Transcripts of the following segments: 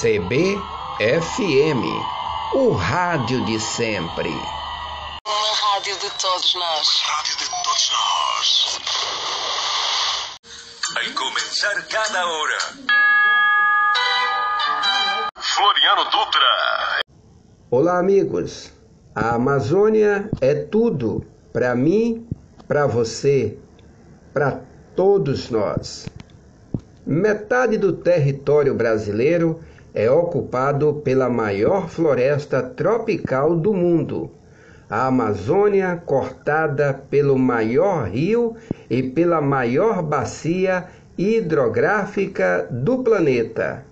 CBFM, o rádio de sempre. Uma rádio de todos nós. Uma rádio de todos nós. Em começar cada hora. Floriano Dutra. Olá, amigos. A Amazônia é tudo para mim, para você, para todos nós. Metade do território brasileiro é ocupado pela maior floresta tropical do mundo. A Amazônia, cortada pelo maior rio e pela maior bacia hidrográfica do planeta.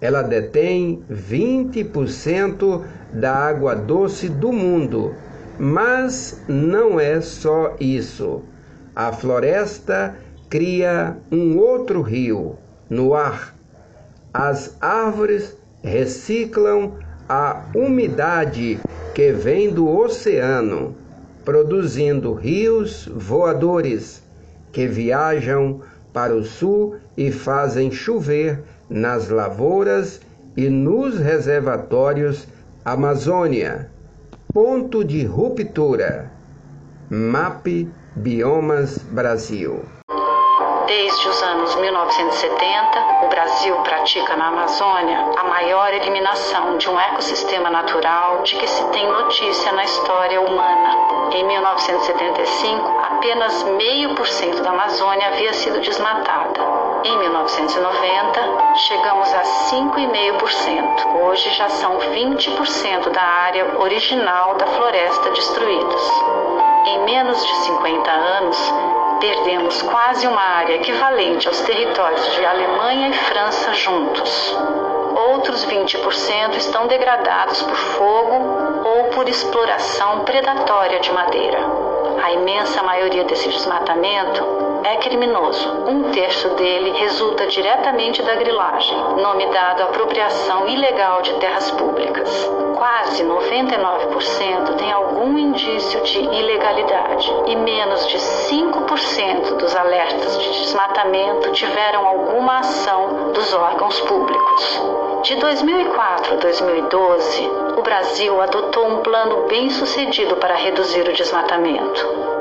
Ela detém 20% da água doce do mundo. Mas não é só isso. A floresta cria um outro rio no ar as árvores reciclam a umidade que vem do oceano, produzindo rios voadores que viajam para o sul e fazem chover nas lavouras e nos reservatórios Amazônia. Ponto de ruptura. MAP Biomas Brasil. Desde os anos 1970, o Brasil pratica na Amazônia a maior eliminação de um ecossistema natural de que se tem notícia na história humana. Em 1975, apenas meio por cento da Amazônia havia sido desmatada. Em 1990, chegamos a 5,5%. Hoje já são 20% da área original da floresta destruídos. Perdemos quase uma área equivalente aos territórios de Alemanha e França juntos. Outros 20% estão degradados por fogo ou por exploração predatória de madeira. A imensa maioria desse desmatamento é criminoso. Um terço dele resulta diretamente da grilagem, nome dado à apropriação ilegal de terras públicas. Quase 99% tem algum indício de ilegalidade e menos de 5% dos alertas de desmatamento tiveram alguma ação dos órgãos públicos. De 2004 a 2012, o Brasil adotou um plano bem sucedido para reduzir o desmatamento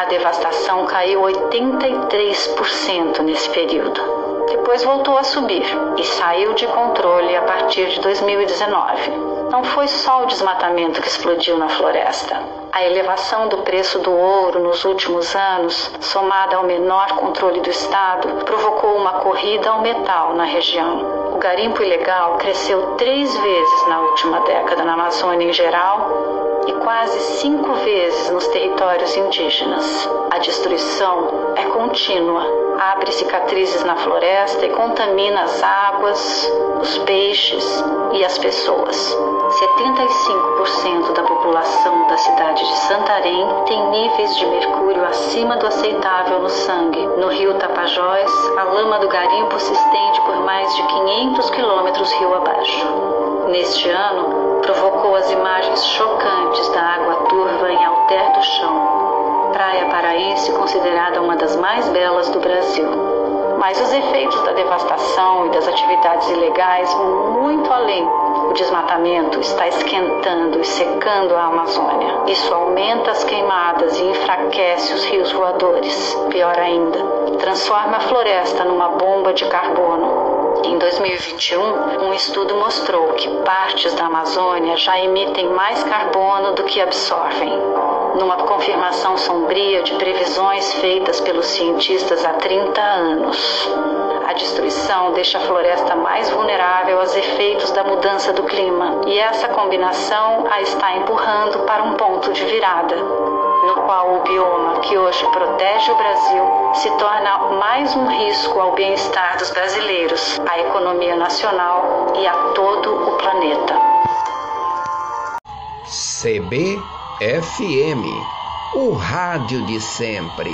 a devastação caiu 83% nesse período. Depois voltou a subir e saiu de controle a partir de 2019. Não foi só o desmatamento que explodiu na floresta. A elevação do preço do ouro nos últimos anos, somada ao menor controle do Estado, provocou uma corrida ao metal na região. O garimpo ilegal cresceu três vezes na última década na Amazônia em geral e quase cinco vezes nos territórios indígenas. A destruição é contínua, abre cicatrizes na floresta e contamina as águas, os peixes e as pessoas. 75% da população da cidade de Santarém tem níveis de mercúrio acima do aceitável no sangue. No rio Tapajós, a lama do garimpo se estende por mais de 500 quilômetros rio abaixo. Neste ano, das mais belas do Brasil. Mas os efeitos da devastação e das atividades ilegais vão muito além. O desmatamento está esquentando e secando a Amazônia. Isso aumenta as queimadas e enfraquece os rios voadores. Pior ainda, transforma a floresta numa bomba de carbono em 2021, um estudo mostrou que partes da Amazônia já emitem mais carbono do que absorvem. Numa confirmação sombria de previsões feitas pelos cientistas há 30 anos. A destruição deixa a floresta mais vulnerável aos efeitos da mudança do clima, e essa combinação a está empurrando para um ponto de virada no qual o bioma que hoje protege o Brasil se torna mais um risco ao bem-estar dos brasileiros, à economia nacional e a todo o planeta. CBFM, o rádio de sempre.